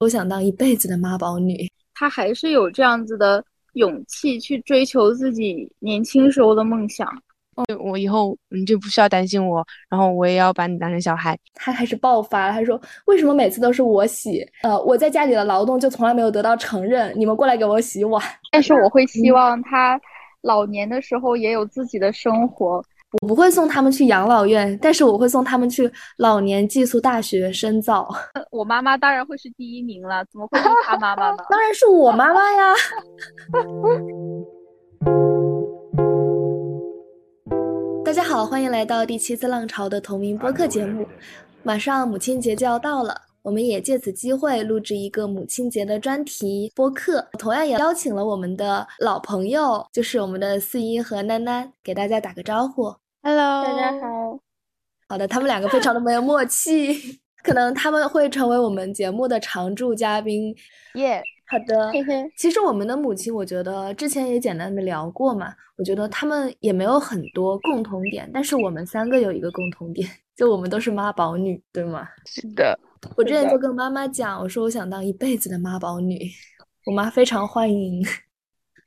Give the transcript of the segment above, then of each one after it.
我想当一辈子的妈宝女。她还是有这样子的勇气去追求自己年轻时候的梦想。我以后你就不需要担心我，然后我也要把你当成小孩。她开始爆发了，他说：“为什么每次都是我洗？呃，我在家里的劳动就从来没有得到承认，你们过来给我洗碗。”但是我会希望她老年的时候也有自己的生活。我不会送他们去养老院，但是我会送他们去老年寄宿大学深造。我妈妈当然会是第一名了，怎么会是他妈妈呢？当然是我妈妈呀！大家好，欢迎来到第七次浪潮的同名播客节目。马上母亲节就要到了。我们也借此机会录制一个母亲节的专题播客，同样也邀请了我们的老朋友，就是我们的四一和囡囡，给大家打个招呼。Hello，大家好。好的，他们两个非常的没有默契，可能他们会成为我们节目的常驻嘉宾。耶，好的。嘿嘿，其实我们的母亲，我觉得之前也简单的聊过嘛，我觉得他们也没有很多共同点，但是我们三个有一个共同点，就我们都是妈宝女，对吗？是的。我之前就跟妈妈讲，我说我想当一辈子的妈宝女，我妈非常欢迎。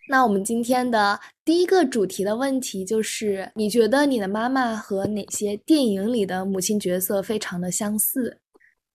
那我们今天的第一个主题的问题就是，你觉得你的妈妈和哪些电影里的母亲角色非常的相似？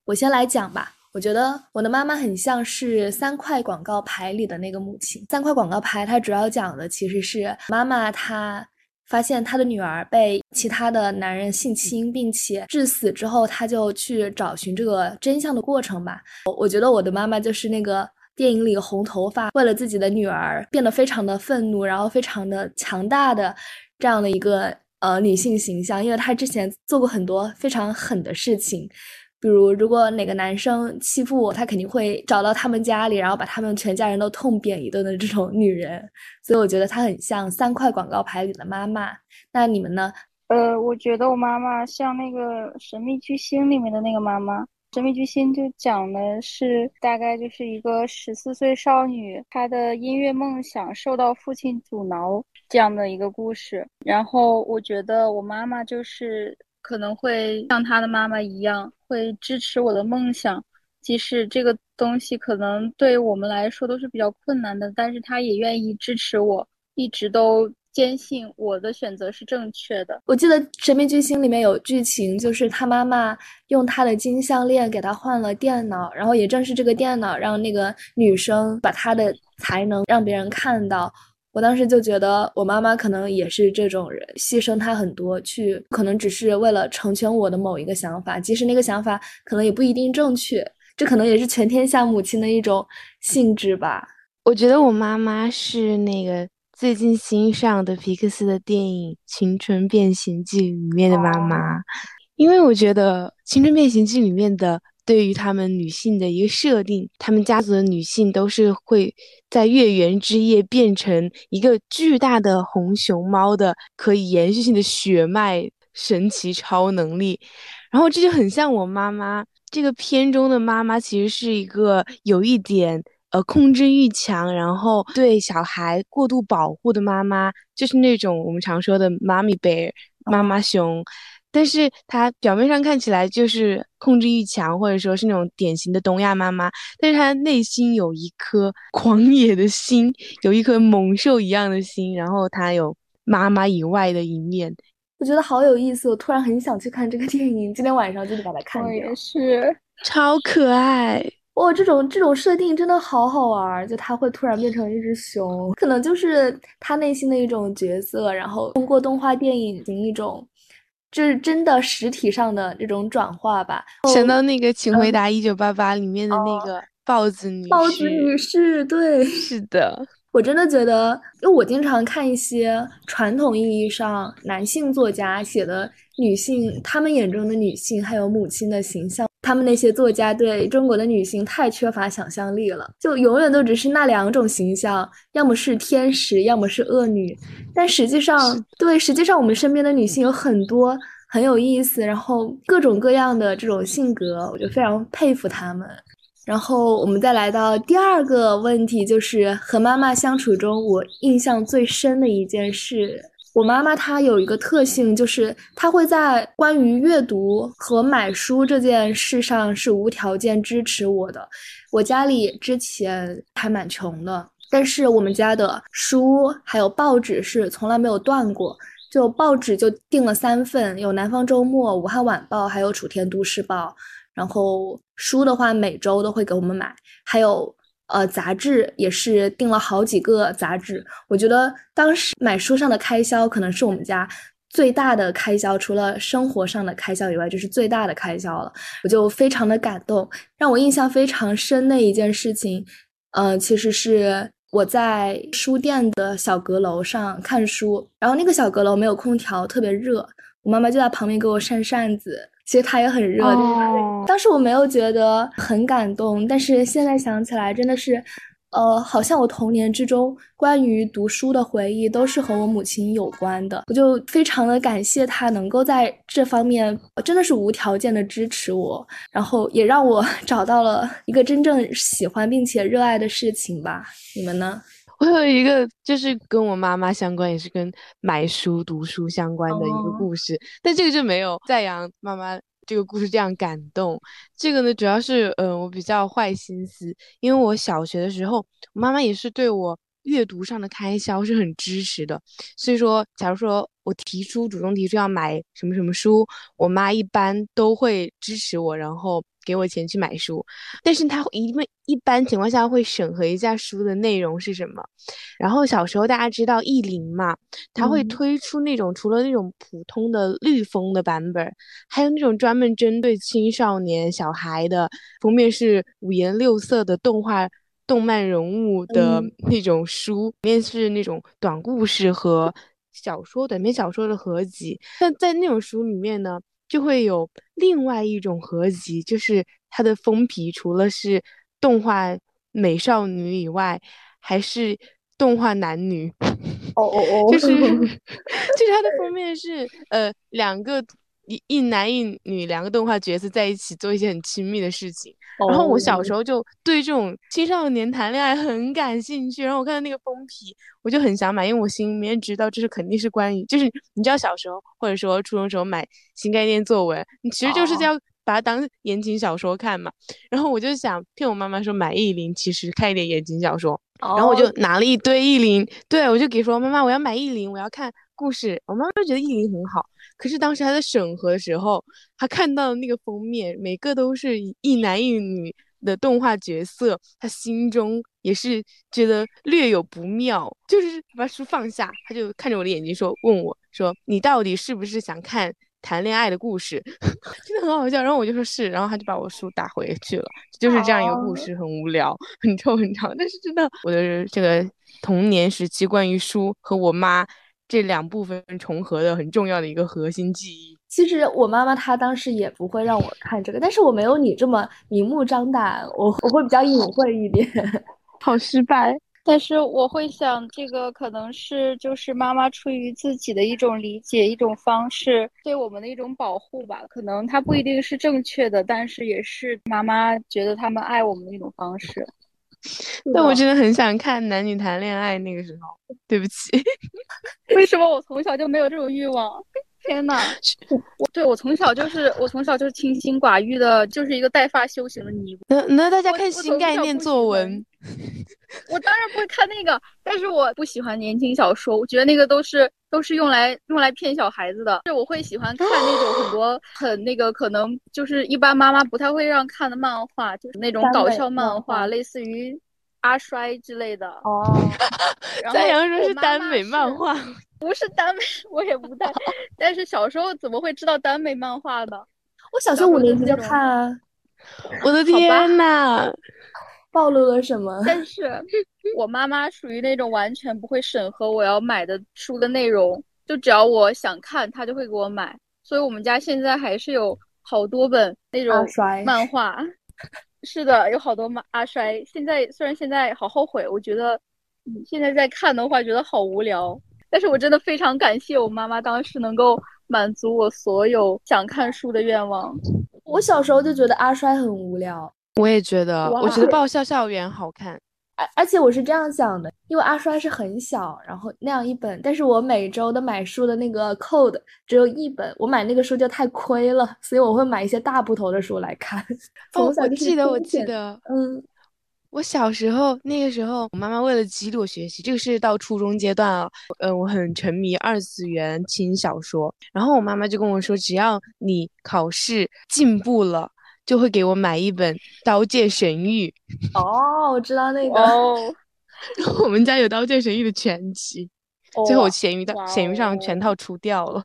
我先来讲吧。我觉得我的妈妈很像是三块广告牌里的那个母亲。三块广告牌它主要讲的其实是妈妈她。发现她的女儿被其他的男人性侵，并且致死之后，她就去找寻这个真相的过程吧。我我觉得我的妈妈就是那个电影里红头发，为了自己的女儿变得非常的愤怒，然后非常的强大的这样的一个呃女性形象，因为她之前做过很多非常狠的事情。比如，如果哪个男生欺负我，他肯定会找到他们家里，然后把他们全家人都痛扁一顿的这种女人。所以我觉得她很像三块广告牌里的妈妈。那你们呢？呃，我觉得我妈妈像那个《神秘巨星》里面的那个妈妈。《神秘巨星》就讲的是大概就是一个十四岁少女，她的音乐梦想受到父亲阻挠这样的一个故事。然后我觉得我妈妈就是可能会像她的妈妈一样。会支持我的梦想，即使这个东西可能对我们来说都是比较困难的，但是她也愿意支持我，一直都坚信我的选择是正确的。我记得《神秘巨星》里面有剧情，就是他妈妈用他的金项链给他换了电脑，然后也正是这个电脑让那个女生把她的才能让别人看到。我当时就觉得，我妈妈可能也是这种人，牺牲她很多，去可能只是为了成全我的某一个想法，即使那个想法可能也不一定正确，这可能也是全天下母亲的一种性质吧。我觉得我妈妈是那个最近新上的皮克斯的电影《青春变形记》里面的妈妈，因为我觉得《青春变形记》里面的。对于他们女性的一个设定，他们家族的女性都是会在月圆之夜变成一个巨大的红熊猫的，可以延续性的血脉神奇超能力。然后这就很像我妈妈这个片中的妈妈，其实是一个有一点呃控制欲强，然后对小孩过度保护的妈妈，就是那种我们常说的妈咪 bear 妈妈熊。但是她表面上看起来就是控制欲强，或者说是那种典型的东亚妈妈，但是她内心有一颗 狂野的心，有一颗猛兽一样的心，然后她有妈妈以外的一面，我觉得好有意思，我突然很想去看这个电影，今天晚上就得把它看掉。我也是，超可爱哇！这种这种设定真的好好玩，就他会突然变成一只熊，可能就是他内心的一种角色，然后通过动画电影进行一种。就是真的实体上的这种转化吧。想到那个《请回答一九八八》里面的那个豹子女士，豹子女士，对，是的。我真的觉得，因为我经常看一些传统意义上男性作家写的女性，他们眼中的女性还有母亲的形象，他们那些作家对中国的女性太缺乏想象力了，就永远都只是那两种形象，要么是天使，要么是恶女。但实际上，对，实际上我们身边的女性有很多很有意思，然后各种各样的这种性格，我就非常佩服她们。然后我们再来到第二个问题，就是和妈妈相处中，我印象最深的一件事。我妈妈她有一个特性，就是她会在关于阅读和买书这件事上是无条件支持我的。我家里之前还蛮穷的，但是我们家的书还有报纸是从来没有断过。就报纸就订了三份，有《南方周末》、《武汉晚报》，还有《楚天都市报》。然后书的话，每周都会给我们买，还有呃杂志也是订了好几个杂志。我觉得当时买书上的开销可能是我们家最大的开销，除了生活上的开销以外，就是最大的开销了。我就非常的感动，让我印象非常深的一件事情，呃，其实是。我在书店的小阁楼上看书，然后那个小阁楼没有空调，特别热。我妈妈就在旁边给我扇扇子，其实她也很热。当时我没有觉得很感动，但是现在想起来，真的是。呃，好像我童年之中关于读书的回忆都是和我母亲有关的，我就非常的感谢她能够在这方面真的是无条件的支持我，然后也让我 找到了一个真正喜欢并且热爱的事情吧。你们呢？我有一个就是跟我妈妈相关，也是跟买书读书相关的一个故事，但这个就没有赞扬妈妈。这个故事这样感动，这个呢主要是，嗯，我比较坏心思，因为我小学的时候，我妈妈也是对我阅读上的开销是很支持的，所以说，假如说我提出主动提出要买什么什么书，我妈一般都会支持我，然后。给我钱去买书，但是她一般一般情况下会审核一下书的内容是什么。然后小时候大家知道译林嘛，他会推出那种除了那种普通的绿封的版本，还有那种专门针对青少年小孩的，封面是五颜六色的动画动漫人物的那种书，里面是那种短故事和小说短篇小说的合集。但在那种书里面呢。就会有另外一种合集，就是它的封皮除了是动画美少女以外，还是动画男女。哦哦哦，就是 就是它的封面是呃两个。一一男一女两个动画角色在一起做一些很亲密的事情，然后我小时候就对这种青少年谈恋爱很感兴趣，然后我看到那个封皮，我就很想买，因为我心里面知道这是肯定是关于，就是你知道小时候或者说初中时候买新概念作文，你其实就是要把它当言情小说看嘛，然后我就想骗我妈妈说买意林，其实看一点言情小说，然后我就拿了一堆意林，对我就给说妈妈我要买意林，我要看故事，我妈妈觉得意林很好。可是当时他在审核的时候，他看到那个封面，每个都是一男一女的动画角色，他心中也是觉得略有不妙，就是把书放下，他就看着我的眼睛说：“问我说，你到底是不是想看谈恋爱的故事？” 真的很好笑。然后我就说是，然后他就把我书打回去了。就是这样一个故事，很无聊，很臭很长，但是真的，我的这个童年时期关于书和我妈。这两部分重合的很重要的一个核心记忆。其实我妈妈她当时也不会让我看这个，但是我没有你这么明目张胆，我我会比较隐晦一点，好失败。但是我会想，这个可能是就是妈妈出于自己的一种理解、一种方式对我们的一种保护吧。可能它不一定是正确的，但是也是妈妈觉得他们爱我们的一种方式。但我真的很想看男女谈恋爱那个时候。对不起，为什么我从小就没有这种欲望？天呐，我对我从小就是我从小就是清心寡欲的，就是一个带发修行的尼那那大家看新概念作文，我当然不会看那个，但是我不喜欢言情小说，我觉得那个都是都是用来用来骗小孩子的。是我会喜欢看那种很多 很那个可能就是一般妈妈不太会让看的漫画，就是那种搞笑漫画，类似于。阿衰之类的哦，赞扬说是耽美漫画，不是耽美，我也不太。但是小时候怎么会知道耽美漫画呢？我小学五年级就看啊！我的天呐，暴露了什么？但是我妈妈属于那种完全不会审核我要买的书的内容，就只要我想看，她就会给我买。所以我们家现在还是有好多本那种漫画。是的，有好多妈阿衰。现在虽然现在好后悔，我觉得，嗯，现在在看的话觉得好无聊。但是我真的非常感谢我妈妈当时能够满足我所有想看书的愿望。我小时候就觉得阿衰很无聊，我也觉得，我觉得爆笑校园好看。而而且我是这样想的，因为阿衰是很小，然后那样一本，但是我每周的买书的那个 code 只有一本，我买那个书就太亏了，所以我会买一些大部头的书来看。哦，我记得，我记得，嗯，我小时候那个时候，我妈妈为了激励我学习，这个是到初中阶段啊，嗯，我很沉迷二次元轻小说，然后我妈妈就跟我说，只要你考试进步了，就会给我买一本《刀剑神域》，哦，我知道那个，哦，我们家有《刀剑神域》的全集，最后我哇闲鱼的哇闲鱼上全哦套出掉了。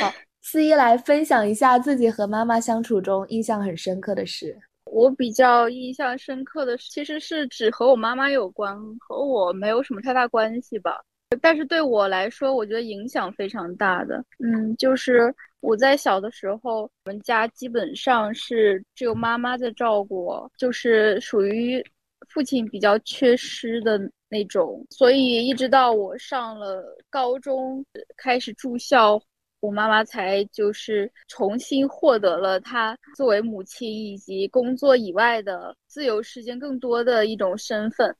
好，四一来分享一下自己和妈妈相处中印象很深刻的事。我比较印象深刻的其实是只和我妈妈有关，和我没有什么太大关系吧。但是对我来说，我觉得影响非常大的。嗯，就是我在小的时候，我们家基本上是只有妈妈在照顾我，就是属于父亲比较缺失的那种。所以一直到我上了高中，开始住校，我妈妈才就是重新获得了她作为母亲以及工作以外的自由时间更多的一种身份。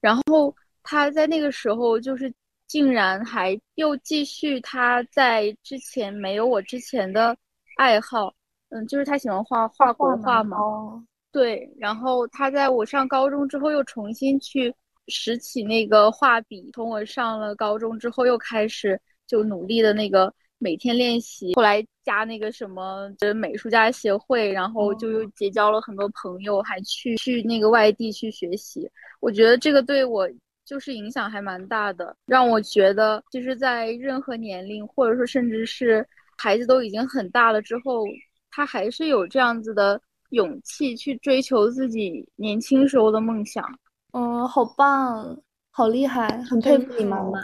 然后她在那个时候就是竟然还又继续他在之前没有我之前的爱好，嗯，就是他喜欢画画国画嘛，哦，对，然后他在我上高中之后又重新去拾起那个画笔，从我上了高中之后又开始就努力的那个每天练习，后来加那个什么呃美术家协会，然后就又结交了很多朋友，还去去那个外地去学习。我觉得这个对我就是影响还蛮大的，让我觉得其实，在任何年龄，或者说甚至是孩子都已经很大了之后，他还是有这样子的勇气去追求自己年轻时候的梦想。嗯，好棒，好厉害，很佩服你妈好妈。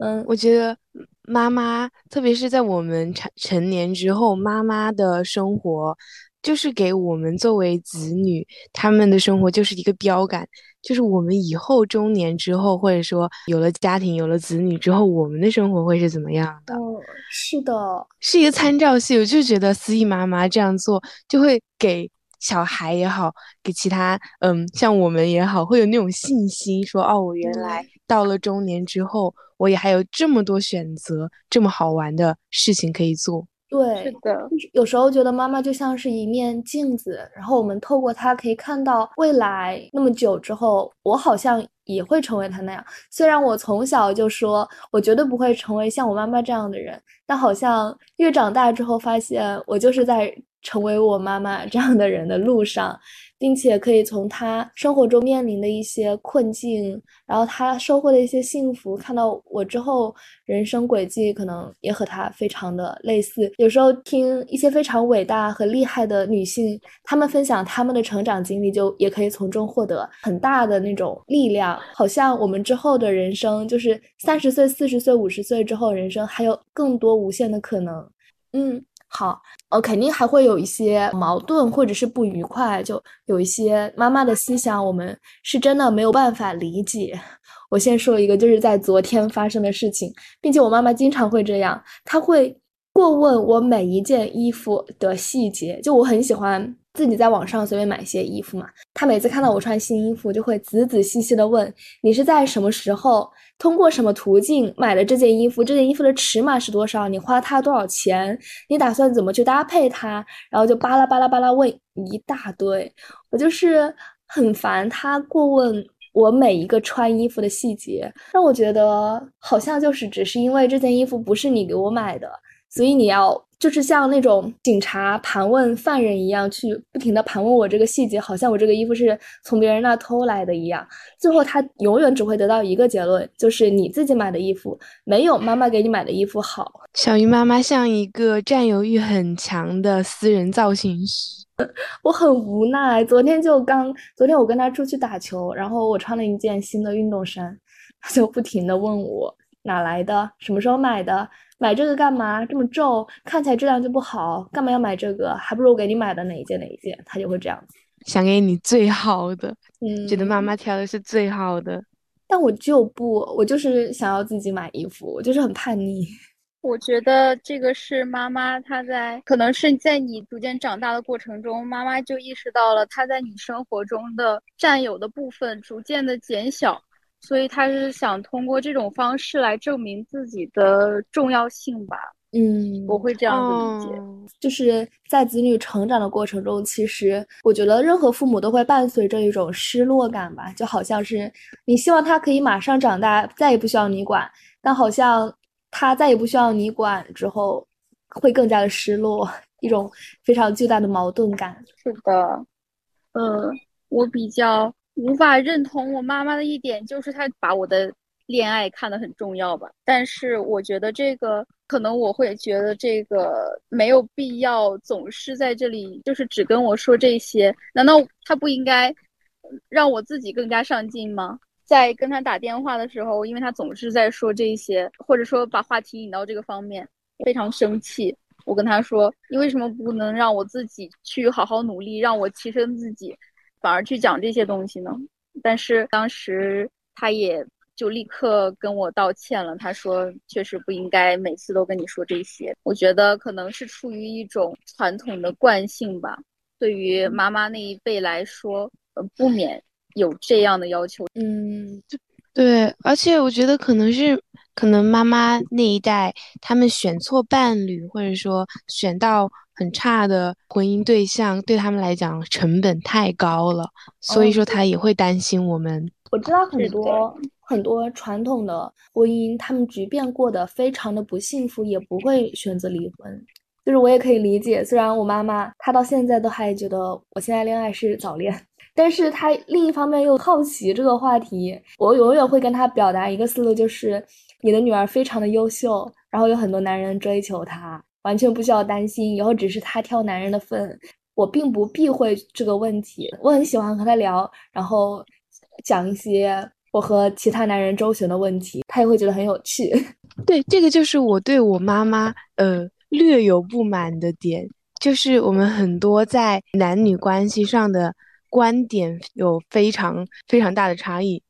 嗯，我觉得妈妈，特别是在我们成成年之后，妈妈的生活就是给我们作为子女，他们的生活就是一个标杆，就是我们以后中年之后，或者说有了家庭、有了子女之后，我们的生活会是怎么样的，哦，是的，是一个参照系。我就觉得思怡妈妈这样做，就会给小孩也好，给其他嗯像我们也好，会有那种信心，说哦，我原来到了中年之后，我也还有这么多选择，这么好玩的事情可以做。对，是的，就是有时候觉得妈妈就像是一面镜子，然后我们透过她可以看到未来那么久之后，我好像也会成为她那样。虽然我从小就说我绝对不会成为像我妈妈这样的人，但好像越长大之后发现，我就是在成为我妈妈这样的人的路上，并且可以从她生活中面临的一些困境，然后她收获的一些幸福，看到我之后人生轨迹可能也和她非常的类似。有时候听一些非常伟大和厉害的女性，她们分享她们的成长经历，就也可以从中获得很大的那种力量。好像我们之后的人生，就是三十岁、四十岁、五十岁之后，人生还有更多无限的可能。嗯，好，呃，肯定还会有一些矛盾或者是不愉快，就有一些妈妈的思想，我们是真的没有办法理解。我先说一个，就是在昨天发生的事情，并且我妈妈经常会这样，她会过问我每一件衣服的细节。就我很喜欢自己在网上随便买一些衣服嘛，他每次看到我穿新衣服，就会仔仔细细的问你是在什么时候。通过什么途径买了这件衣服？这件衣服的尺码是多少？你花它多少钱？你打算怎么去搭配它？然后就巴拉巴拉巴拉问一大堆，我就是很烦他过问我每一个穿衣服的细节，让我觉得好像就是只是因为这件衣服不是你给我买的，所以你要就是像那种警察盘问犯人一样，去不停的盘问我这个细节，好像我这个衣服是从别人那偷来的一样。最后他永远只会得到一个结论，就是你自己买的衣服没有妈妈给你买的衣服好。小鱼妈妈像一个占有欲很强的私人造型师。我很无奈，昨天就刚，昨天我跟他出去打球，然后我穿了一件新的运动衫，他就不停的问我哪来的，什么时候买的，买这个干嘛？这么皱，看起来质量就不好，干嘛要买这个？还不如我给你买的哪一件哪一件？他就会这样子，想给你最好的，嗯，觉得妈妈挑的是最好的。但我就不，我就是想要自己买衣服，我就是很叛逆。我觉得这个是妈妈，她在可能是在你逐渐长大的过程中，妈妈就意识到了她在你生活中的占有的部分逐渐的减小，所以他是想通过这种方式来证明自己的重要性吧。嗯，我会这样子理解，就是在子女成长的过程中，其实我觉得任何父母都会伴随着一种失落感吧，就好像是你希望他可以马上长大，再也不需要你管，但好像他再也不需要你管之后，会更加的失落，一种非常巨大的矛盾感。是的，呃，我比较无法认同我妈妈的一点，就是她把我的恋爱看得很重要吧，但是我觉得这个。可能我会觉得这个没有必要总是在这里，就是只跟我说这些。难道他不应该让我自己更加上进吗？在跟他打电话的时候，因为他总是在说这些，或者说把话题引到这个方面，非常生气。我跟他说：“你为什么不能让我自己去好好努力，让我提升自己，反而去讲这些东西呢？”但是当时他也。就立刻跟我道歉了。他说：“确实不应该每次都跟你说这些。我觉得可能是出于一种传统的惯性吧。对于妈妈那一辈来说，呃，不免有这样的要求。嗯，对。而且我觉得可能是，可能妈妈那一代他们选错伴侣，或者说选到很差的婚姻对象，对他们来讲成本太高了，所以说他也会担心我们。我知道很多。”很多传统的婚姻，他们即便过得非常的不幸福，也不会选择离婚。就是我也可以理解，虽然我妈妈她到现在都还觉得我现在恋爱是早恋，但是她另一方面又好奇这个话题。我永远会跟她表达一个思路，就是你的女儿非常的优秀，然后有很多男人追求她，完全不需要担心，以后只是她挑男人的份。我并不避讳这个问题，我很喜欢和她聊，然后讲一些。我和其他男人周旋的问题，他也会觉得很有趣。对，这个就是我对我妈妈呃略有不满的点，就是我们很多在男女关系上的观点有非常非常大的差异。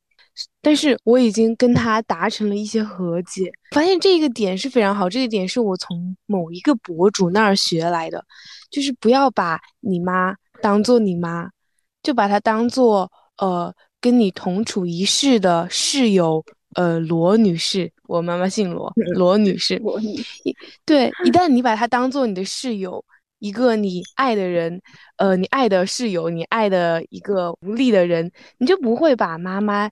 但是我已经跟他达成了一些和解，发现这个点是非常好。这个点是我从某一个博主那儿学来的，就是不要把你妈当做你妈，就把她当做呃。跟你同处一室的室友，呃，罗女士，我妈妈姓罗，罗女士。罗女，对，一旦 你把她当做你的室友，一个你爱的人，呃，你爱的室友，你爱的一个无力的人，你就不会把妈妈，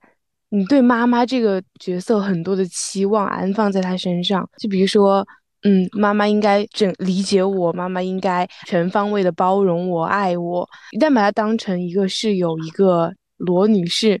你对妈妈这个角色很多的期望安放在她身上。就比如说，嗯，妈妈应该整理解我，妈妈应该全方位的包容我，爱我。一旦把她当成一个室友，一个。罗女士，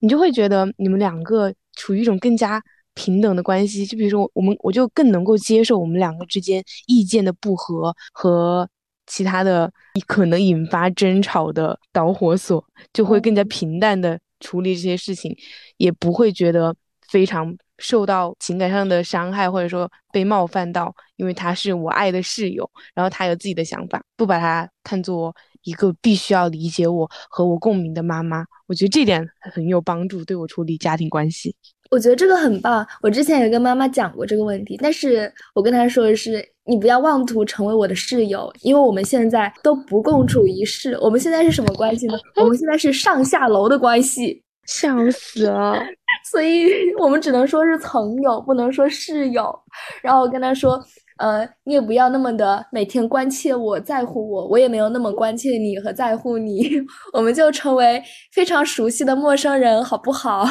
你就会觉得你们两个处于一种更加平等的关系。就比如说，我们我就更能够接受我们两个之间意见的不合和其他的可能引发争吵的导火索，就会更加平淡的处理这些事情，也不会觉得非常受到情感上的伤害，或者说被冒犯到，因为他是我爱的室友，然后他有自己的想法，不把他看作。一个必须要理解我和我共鸣的妈妈，我觉得这点很有帮助，对我处理家庭关系。我觉得这个很棒。我之前也跟妈妈讲过这个问题，但是我跟她说的是，你不要妄图成为我的室友，因为我们现在都不共处一室。我们现在是什么关系呢？我们现在是上下楼的关系，笑死了。所以我们只能说是朋友，不能说室友。然后我跟他说。呃，你也不要那么的每天关切我在乎我，我也没有那么关切你和在乎你，我们就成为非常熟悉的陌生人，好不好？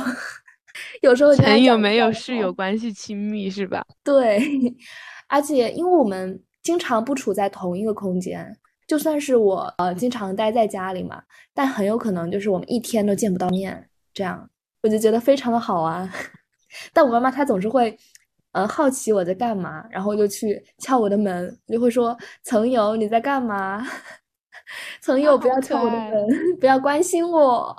有时候朋友没有室友关系亲密是吧？对，而且因为我们经常不处在同一个空间，就算是我呃经常待在家里嘛，但很有可能就是我们一天都见不到面，这样我就觉得非常的好啊。但我妈妈她总是会。嗯，好奇我在干嘛，然后就去敲我的门，就会说：“曾友，你在干嘛？” 曾友不要敲我的门，不要关心我，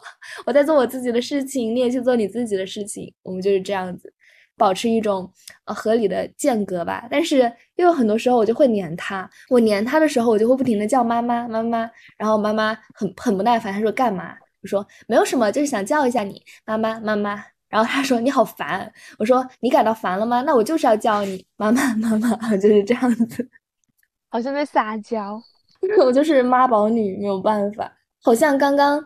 我在做我自己的事情，你也去做你自己的事情。我们就是这样子，保持一种呃合理的间隔吧。但是又有很多时候我就会黏他，我黏他的时候，我就会不停的叫妈妈妈妈，然后妈妈很很不耐烦，她说干嘛？我说没有什么，就是想叫一下你，妈妈妈妈。然后他说你好烦，我说你感到烦了吗？那我就是要叫你妈妈妈妈，就是这样子，好像在撒娇。我就是妈宝女，没有办法。好像刚刚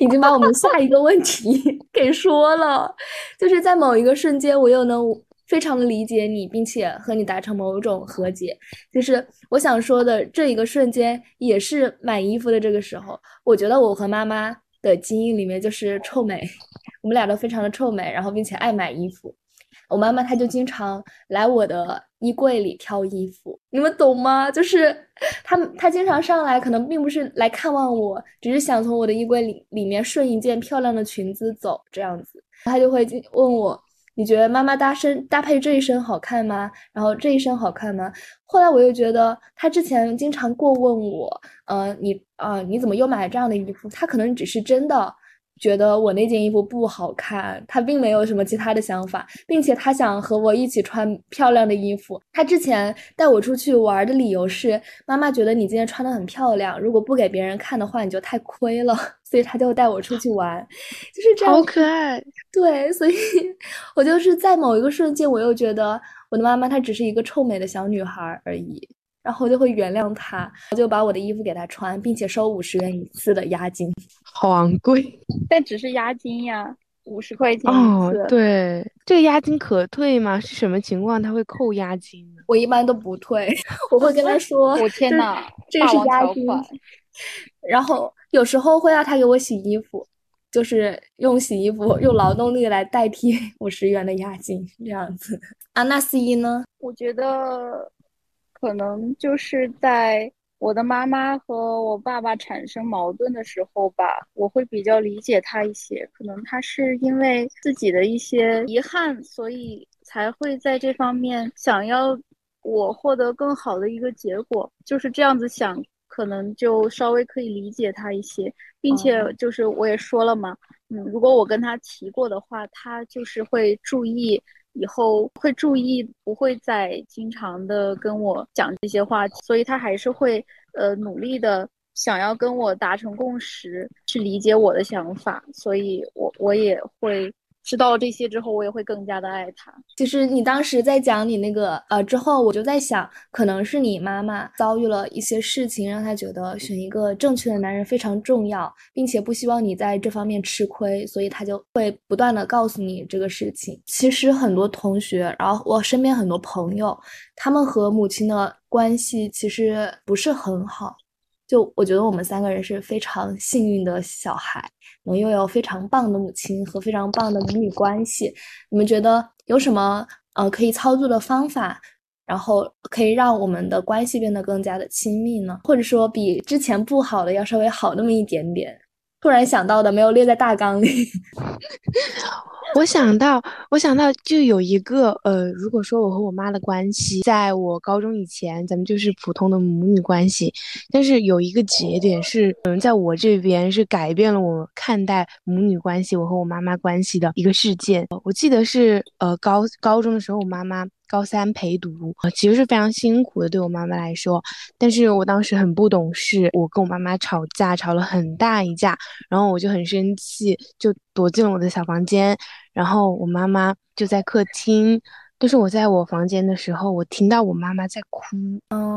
已经把我们下一个问题 给说了，就是在某一个瞬间，我又能非常的理解你，并且和你达成某种和解。就是我想说的这一个瞬间，也是买衣服的这个时候，我觉得我和妈妈的基因里面就是臭美。我们俩都非常的臭美，然后并且爱买衣服。我妈妈她就经常来我的衣柜里挑衣服，你们懂吗？就是 她她经常上来，可能并不是来看望我，只是想从我的衣柜里里面顺一件漂亮的裙子走这样子。她就会问我，你觉得妈妈搭身搭配这一身好看吗？然后这一身好看吗？后来我又觉得，她之前经常过问我，呃，你啊，你怎么又买了这样的衣服？她可能只是真的。觉得我那件衣服不好看，他并没有什么其他的想法，并且他想和我一起穿漂亮的衣服。他之前带我出去玩的理由是，妈妈觉得你今天穿的很漂亮，如果不给别人看的话，你就太亏了，所以他就带我出去玩，就是这样。好可爱。对，所以我就是在某一个瞬间，我又觉得我的妈妈她只是一个臭美的小女孩而已。然后就会原谅她，我就把我的衣服给她穿，并且收五十元一次的押金，好昂贵，但只是押金呀，五十块钱哦，对，这个押金可退吗？是什么情况他会扣押金呢？我一般都不退，我会跟他说，我天呐，这是押金。然后有时候会让他给我洗衣服，就是用洗衣服用劳动力来代替 五十元的押金，这样子。啊，那四一呢？我觉得。可能就是在我的妈妈和我爸爸产生矛盾的时候吧，我会比较理解他一些。可能他是因为自己的一些遗憾，所以才会在这方面想要我获得更好的一个结果，就是这样子想，可能就稍微可以理解他一些，并且就是我也说了嘛，嗯，如果我跟他提过的话，他就是会注意。以后会注意，不会再经常的跟我讲这些话，所以他还是会呃努力的想要跟我达成共识，去理解我的想法，所以我我也会。知道了这些之后，我也会更加的爱他。其实你当时在讲你那个呃之后，我就在想，可能是你妈妈遭遇了一些事情，让她觉得选一个正确的男人非常重要，并且不希望你在这方面吃亏，所以她就会不断的告诉你这个事情。其实很多同学，然后我身边很多朋友，他们和母亲的关系其实不是很好。就我觉得我们三个人是非常幸运的小孩，能拥有非常棒的母亲和非常棒的母女关系。你们觉得有什么呃可以操作的方法，然后可以让我们的关系变得更加的亲密呢？或者说比之前不好的要稍微好那么一点点？突然想到的，没有列在大纲里。我想到，我想到就有一个，呃，如果说我和我妈的关系，在我高中以前，咱们就是普通的母女关系。但是有一个节点是，嗯，在我这边是改变了我看待母女关系，我和我妈妈关系的一个事件。我记得是，呃，高高中的时候，我妈妈。高三陪读其实是非常辛苦的，对我妈妈来说。但是我当时很不懂事，我跟我妈妈吵架，吵了很大一架，然后我就很生气，就躲进了我的小房间。然后我妈妈就在客厅，但是我在我房间的时候，我听到我妈妈在哭，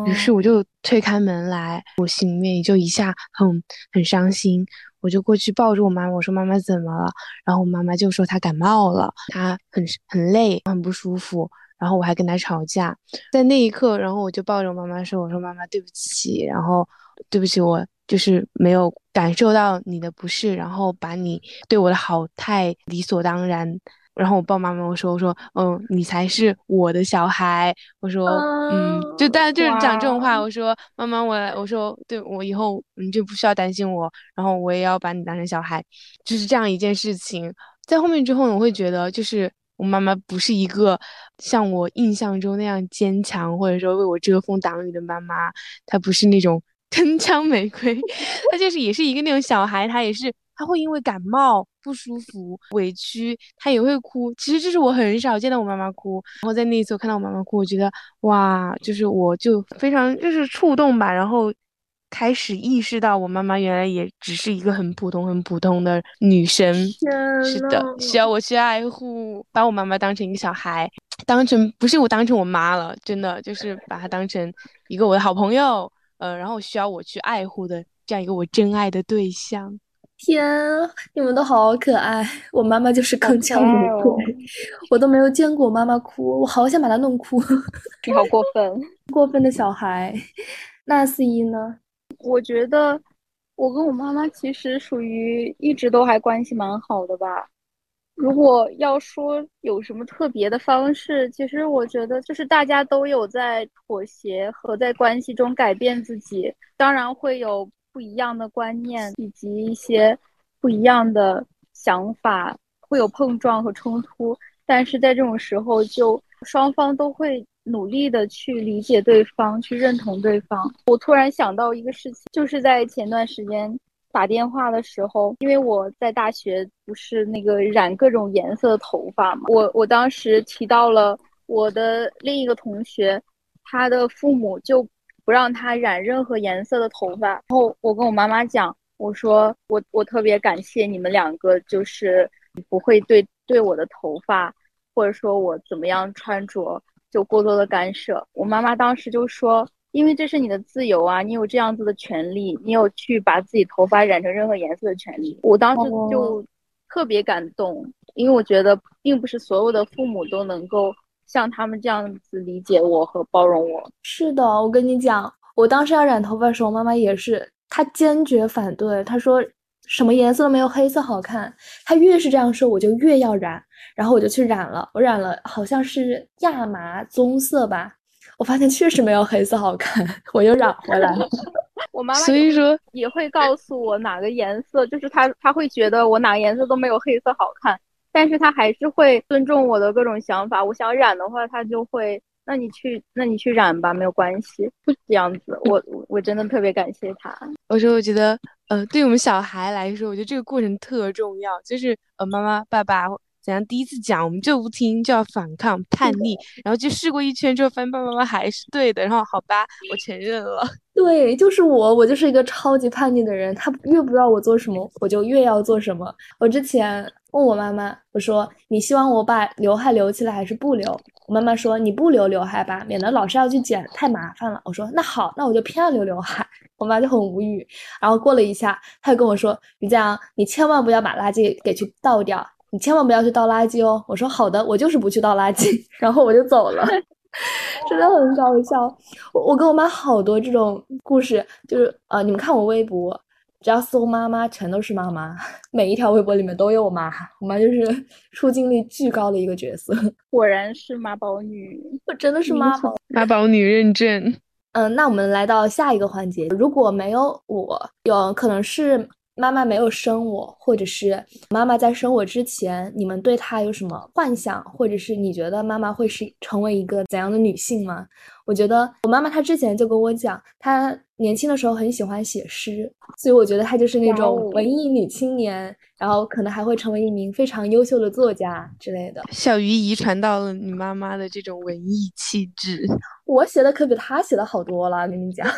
于是我就推开门来，我心里面也就一下很很伤心，我就过去抱着我妈妈，我说妈妈怎么了？然后我妈妈就说她感冒了，她很很累，很不舒服。然后我还跟他吵架，在那一刻，然后我就抱着我妈妈说：“我说妈妈对不起，然后对不起，我就是没有感受到你的不适，然后把你对我的好太理所当然。”然后我抱妈妈，我说：“我说，嗯，你才是我的小孩。”我说：“嗯，就但就是讲这种话。”我说：“妈妈，我我说对我以后你就不需要担心我，然后我也要把你当成小孩，就是这样一件事情。在后面之后，我会觉得就是。”我妈妈不是一个像我印象中那样坚强，或者说为我遮风挡雨的妈妈。她不是那种 铿锵玫瑰，她就是也是一个那种小孩。她也是，她会因为感冒不舒服、委屈，她也会哭。其实这是我很少见到我妈妈哭。然后在那一次我看到我妈妈哭，我觉得哇，就是我就非常就是触动吧。然后。开始意识到，我妈妈原来也只是一个很普通、很普通的女生。是的，需要我去爱护，把我妈妈当成一个小孩，当成不是我当成我妈了，真的就是把她当成一个我的好朋友，呃，然后需要我去爱护的这样一个我真爱的对象。天，你们都好可爱！我妈妈就是铿锵有泪，我都没有见过我妈妈哭，我好想把她弄哭。你好过分，过分的小孩。那四一呢？我觉得我跟我妈妈其实属于一直都还关系蛮好的吧。如果要说有什么特别的方式，其实我觉得就是大家都有在妥协和在关系中改变自己，当然会有。不一样的观念以及一些不一样的想法会有碰撞和冲突，但是在这种时候，就双方都会努力的去理解对方，去认同对方。我突然想到一个事情，就是在前段时间打电话的时候，因为我在大学不是那个染各种颜色的头发嘛，我我当时提到了我的另一个同学，他的父母就。不让他染任何颜色的头发。然后我跟我妈妈讲，我说我我特别感谢你们两个，就是不会对对我的头发，或者说我怎么样穿着就过多的干涉。我妈妈当时就说，因为这是你的自由啊，你有这样子的权利，你有去把自己头发染成任何颜色的权利。我当时就特别感动，因为我觉得并不是所有的父母都能够。像他们这样子理解我和包容我，是的。我跟你讲，我当时要染头发的时候，妈妈也是，她坚决反对。她说什么颜色都没有黑色好看。他越是这样说，我就越要染。然后我就去染了，我染了好像是亚麻棕色吧。我发现确实没有黑色好看，我又染回来了。我妈妈所以说也会告诉我哪个颜色，就是她她会觉得我哪个颜色都没有黑色好看。但是他还是会尊重我的各种想法。我想染的话，他就会，那你去，那你去染吧，没有关系。这样子，我我真的特别感谢他。我说，我觉得，呃，对我们小孩来说，我觉得这个过程特重要，就是呃，妈妈、爸爸。怎样？第一次讲我们就不听，就要反抗、叛逆，然后就试过一圈之后，发现爸爸妈妈还是对的，然后好吧，我承认了。对，就是我，我就是一个超级叛逆的人。他越不让我做什么，我就越要做什么。我之前问我妈妈，我说你希望我把刘海留起来还是不留？我妈妈说你不留刘海吧，免得老是要去剪，太麻烦了。我说那好，那我就偏要留刘海。我妈就很无语。然后过了一下，她就跟我说于江，你千万不要把垃圾给去倒掉。你千万不要去倒垃圾哦！我说好的，我就是不去倒垃圾，然后我就走了，真的很搞笑。我我跟我妈好多这种故事，就是呃，你们看我微博，只要搜妈妈，全都是妈妈，每一条微博里面都有我妈，我妈就是出镜率巨高的一个角色。果然是妈宝女，我真的是妈宝，妈宝女认证。嗯，那我们来到下一个环节，如果没有我，有可能是。妈妈没有生我，或者是妈妈在生我之前，你们对她有什么幻想，或者是你觉得妈妈会是成为一个怎样的女性吗？我觉得我妈妈她之前就跟我讲，她年轻的时候很喜欢写诗，所以我觉得她就是那种文艺女青年，然后可能还会成为一名非常优秀的作家之类的。小鱼遗传到了你妈妈的这种文艺气质，我写的可比她写的好多了，跟你讲。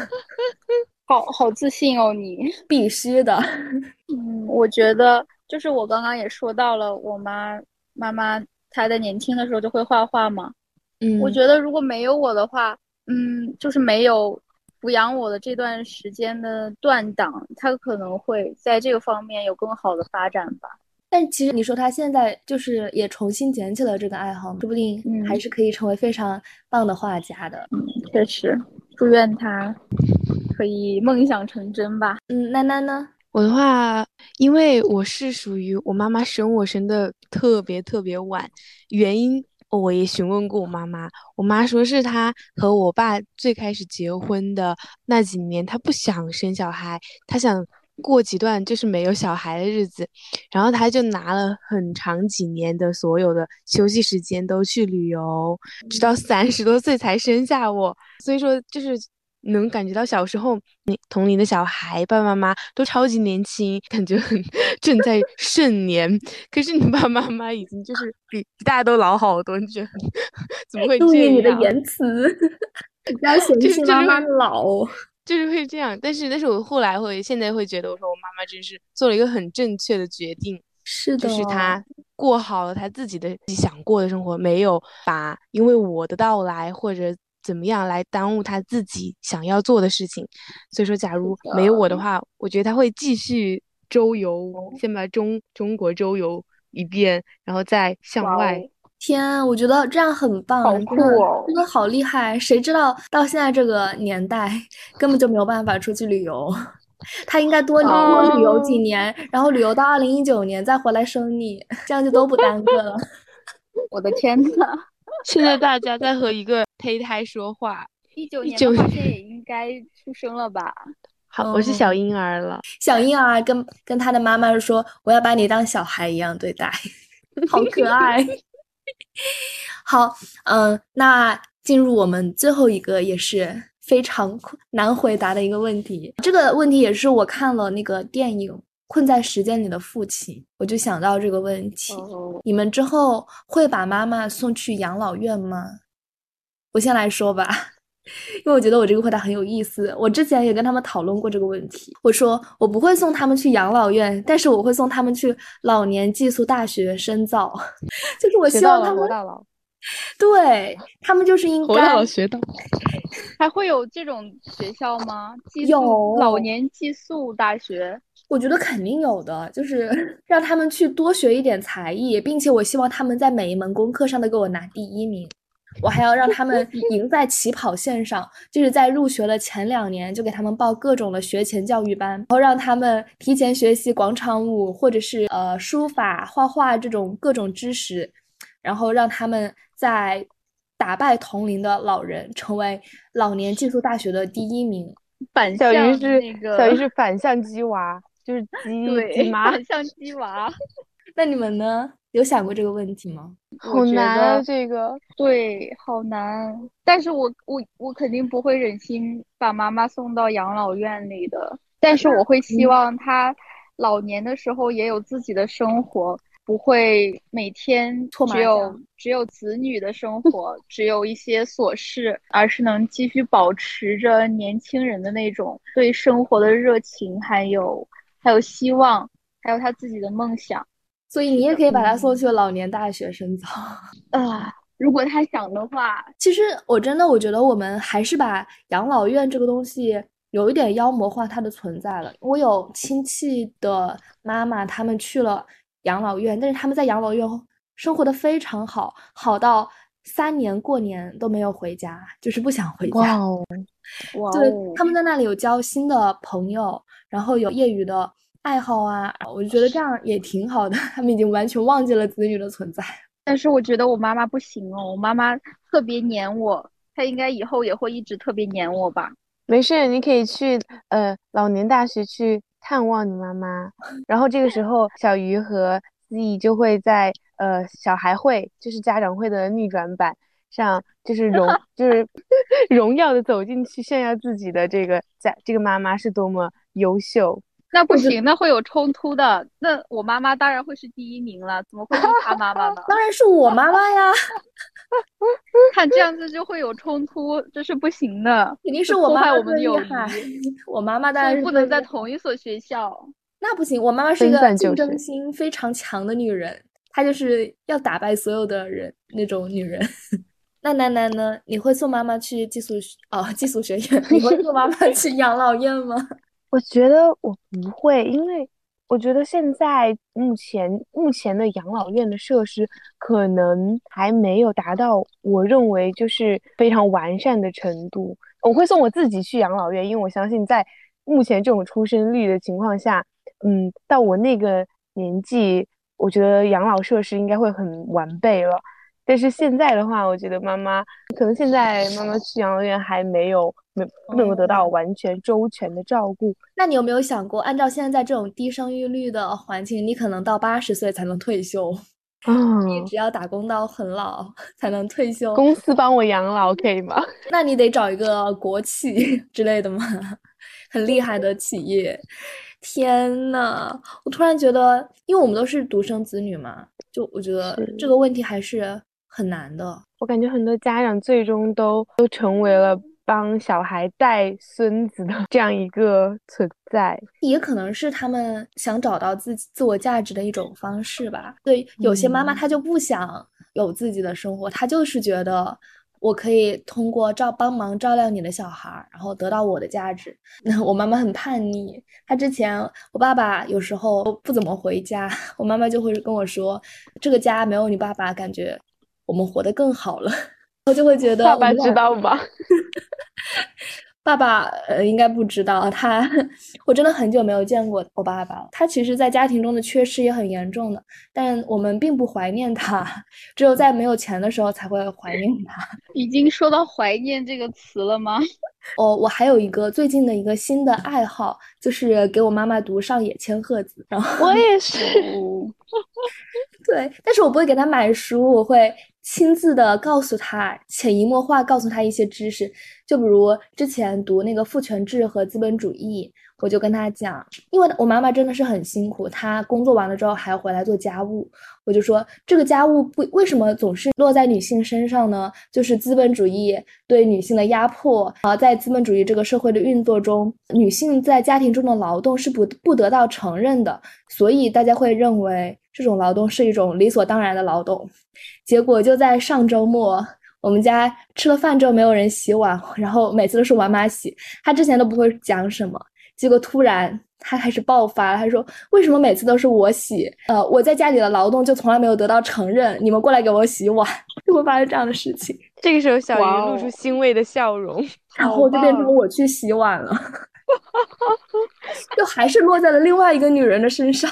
好好自信哦，你必须的。嗯，我觉得就是我刚刚也说到了，我妈妈妈她在年轻的时候就会画画嘛。嗯，我觉得如果没有我的话，嗯，就是没有抚养我的这段时间的断档，她可能会在这个方面有更好的发展吧。但其实你说她现在就是也重新捡起了这个爱好，说不定还是可以成为非常棒的画家的。嗯，确实，祝愿她。可以梦想成真吧？嗯，囡囡呢？我的话，因为我是属于我妈妈生我生的特别特别晚，原因我也询问过我妈妈，我妈说是她和我爸最开始结婚的那几年，她不想生小孩，她想过几段就是没有小孩的日子，然后她就拿了很长几年的所有的休息时间都去旅游，直到三十多岁才生下我，所以说就是。能感觉到小时候你同龄的小孩爸爸妈妈都超级年轻，感觉很正在盛年。可是你爸爸妈妈已经就是比比大家都老好多，你觉得 怎么会？注意你的言辞，不要 嫌弃妈妈老。就是会这样。但是，但是我后来会，现在会觉得，我说我妈妈真是做了一个很正确的决定，是的，就是她过好了她自己的自己想过的生活，没有把因为我的到来或者怎么样来耽误他自己想要做的事情。所以说，假如没有我的话，我觉得他会继续周游，先把中中国周游一遍，然后再向外。天，我觉得这样很棒，好酷哦，真的好厉害！谁知道到现在这个年代，根本就没有办法出去旅游。他应该多多旅游几年，然后旅游到二零一九年再回来生你，这样就都不耽搁了。我的天呐，现在大家在和一个胚胎说话。一九年的话，现在也应该出生了吧？好，我是小婴儿了。小婴儿跟跟他的妈妈说：“我要把你当小孩一样对待，好可爱。”好，嗯，那进入我们最后一个也是非常难回答的一个问题。这个问题也是我看了那个电影《困在时间里的父亲》，我就想到这个问题：你们之后会把妈妈送去养老院吗？我先来说吧，因为我觉得我这个回答很有意思。我之前也跟他们讨论过这个问题。我说我不会送他们去养老院，但是我会送他们去老年寄宿大学深造。就是我希望他们活到老，对他们就是应该活到老学到。还会有这种学校吗？有老年寄宿大学，我觉得肯定有的，就是 让他们去多学一点才艺，并且我希望他们在每一门功课上都给我拿第一名。我还要让他们 赢在起跑线上，就是在入学的前两年就给他们报各种的学前教育班，然后让他们提前学习广场舞或者是呃书法、画画这种各种知识，然后让他们在打败同龄的老人，成为老年技术大学的第一名。反小鱼是那个小鱼是反向鸡娃，就是鸡鸡妈 反向鸡娃。那你们呢？有想过这个问题吗？好难啊，这个对，好难。但是我我我肯定不会忍心把妈妈送到养老院里的。但是我会希望她老年的时候也有自己的生活，不会每天只有只有子女的生活，只有一些琐事，而是能继续保持着年轻人的那种对生活的热情，还有还有希望，还有他自己的梦想。所以你也可以把他送去老年大学深造 啊，如果他想的话。其实我真的我觉得我们还是把养老院这个东西有一点妖魔化它的存在了。我有亲戚的妈妈，他们去了养老院，但是他们在养老院生活的非常好，好到三年过年都没有回家，就是不想回家。哇哦，哇！对，他们在那里有交新的朋友，然后有业余的。爱好啊，我就觉得这样也挺好的。他们已经完全忘记了子女的存在。但是我觉得我妈妈不行哦，我妈妈特别黏我，她应该以后也会一直特别黏我吧。没事，你可以去呃老年大学去探望你妈妈。然后这个时候，小鱼和思怡就会在呃小孩会，就是家长会的逆转版像，就是荣就是荣耀的走进去，炫耀自己的这个家这个妈妈是多么优秀。那不行，那会有冲突的。那我妈妈当然会是第一名了，怎么会是她妈妈呢？当然是我妈妈呀！看这样子就会有冲突，这是不行的。肯定是我妈妈我们的友谊。我妈妈当然不能在同一所学校。那不行，我妈妈是一个竞争心非常强的女人，她就是要打败所有的人那种女人。那楠楠呢？你会送妈妈去寄宿哦寄宿学院？你会送妈妈 去养老院吗？我觉得我不会，因为我觉得现在目前目前的养老院的设施可能还没有达到我认为就是非常完善的程度。我会送我自己去养老院，因为我相信在目前这种出生率的情况下，嗯，到我那个年纪，我觉得养老设施应该会很完备了。但是现在的话，我觉得妈妈可能现在妈妈去养老院还没有没不能够得到完全周全的照顾。那你有没有想过，按照现在这种低生育率的环境，你可能到八十岁才能退休，你只要打工到很老才能退休。公司帮我养老可以吗？那你得找一个国企 之类的吗？很厉害的企业。天呐，我突然觉得，因为我们都是独生子女嘛，就我觉得这个问题还是。很难的，我感觉很多家长最终都都成为了帮小孩带孙子的这样一个存在，也可能是他们想找到自己自我价值的一种方式吧。对，有些妈妈她就不想有自己的生活，她就是觉得。我可以通过照帮忙照料你的小孩，然后得到我的价值。那 我妈妈很叛逆，她之前我爸爸有时候不怎么回家，我妈妈就会跟我说：“这个家没有你爸爸，感觉我们活得更好了。”我就会觉得爸爸知道吧？爸爸呃，应该不知道他，我真的很久没有见过我爸爸了。他其实，在家庭中的缺失也很严重的，但我们并不怀念他，只有在没有钱的时候才会怀念他。已经说到怀念这个词了吗？哦，我还有一个最近的一个新的爱好，就是给我妈妈读上野千鹤子。然后我也是，对，但是我不会给她买书，我会。亲自的告诉他，潜移默化告诉他一些知识，就比如之前读那个父权制和资本主义，我就跟他讲，因为我妈妈真的是很辛苦，她工作完了之后还要回来做家务，我就说这个家务不为什么总是落在女性身上呢？就是资本主义对女性的压迫啊，在资本主义这个社会的运作中，女性在家庭中的劳动是不不得到承认的，所以大家会认为这种劳动是一种理所当然的劳动。结果就在上周末，我们家吃了饭之后没有人洗碗，然后每次都是我妈洗。她之前都不会讲什么，结果突然她开始爆发了。她说：“为什么每次都是我洗？呃，我在家里的劳动就从来没有得到承认，你们过来给我洗碗，就会发生这样的事情。”这个时候，小鱼露出欣慰的笑容，然后就变成我去洗碗了。就还是落在了另外一个女人的身上。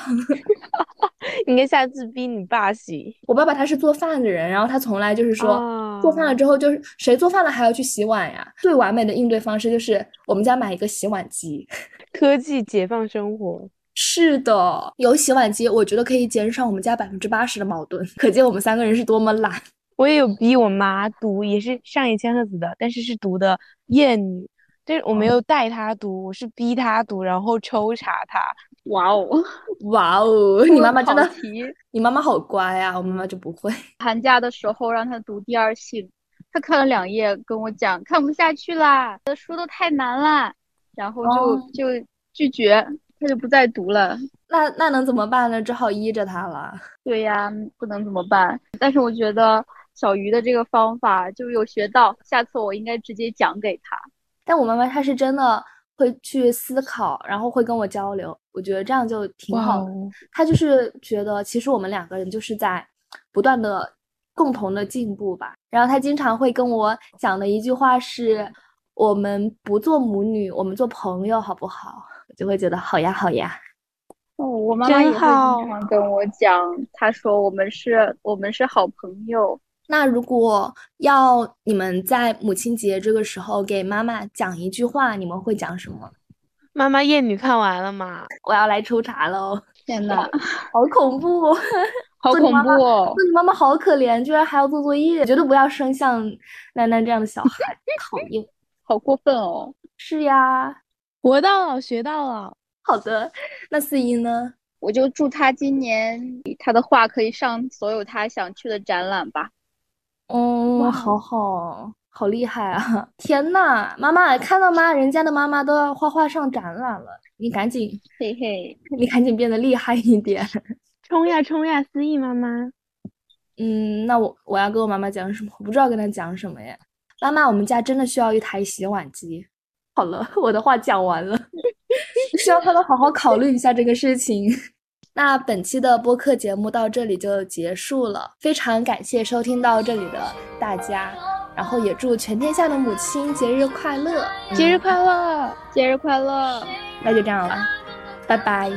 应该下次逼你爸洗。我爸爸他是做饭的人，然后他从来就是说，做饭了之后就是谁做饭了还要去洗碗呀。最完美的应对方式就是我们家买一个洗碗机，科技解放生活。是的，有洗碗机，我觉得可以减少我们家百分之八十的矛盾。可见我们三个人是多么懒。我也有逼我妈读，也是上野千鹤子的，但是是读的《厌女》。但是我没有带他读，我是逼他读，然后抽查他。哇哦，哇哦，你妈妈真的，你妈妈好乖啊，我妈妈就不会。寒假的时候让他读第二性，他看了两页，跟我讲看不下去啦，的书都太难啦，然后就就拒绝，他就不再读了。那那能怎么办呢？只好依着他了。对呀，不能怎么办？但是我觉得小鱼的这个方法就有学到，下次我应该直接讲给他。但我妈妈她是真的会去思考，然后会跟我交流，我觉得这样就挺好的。她就是觉得其实我们两个人就是在不断的共同的进步吧。然后她经常会跟我讲的一句话是：“我们不做母女，我们做朋友，好不好？”我就会觉得好呀，好呀。哦，我妈妈也会经常跟我讲，她说我们是我们是好朋友。那如果要你们在母亲节这个时候给妈妈讲一句话，你们会讲什么？妈妈，艳女看完了吗？我要来抽查喽！天呐，好恐怖，好恐怖！做你妈妈好可怜，居然还要做作业，绝对不要生像楠楠这样的小孩，讨厌，好过分哦！是呀，活到老学到老。好的，那四一呢？我就祝他今年他的画可以上所有他想去的展览吧。哦，好好好厉害啊！天呐，妈妈看到吗？人家的妈妈都要画画上展览了，你赶紧，嘿嘿，你赶紧变得厉害一点，冲呀冲呀！思意妈妈，嗯，那我我要跟我妈妈讲什么？我不知道跟她讲什么耶。妈妈，我们家真的需要一台洗碗机。好了，我的话讲完了，希望他们好好考虑一下这个事情。那本期的播客节目到这里就结束了，非常感谢收听到这里的大家，然后也祝全天下的母亲节日快乐，节日快乐，节日快乐，那就这样了，拜拜。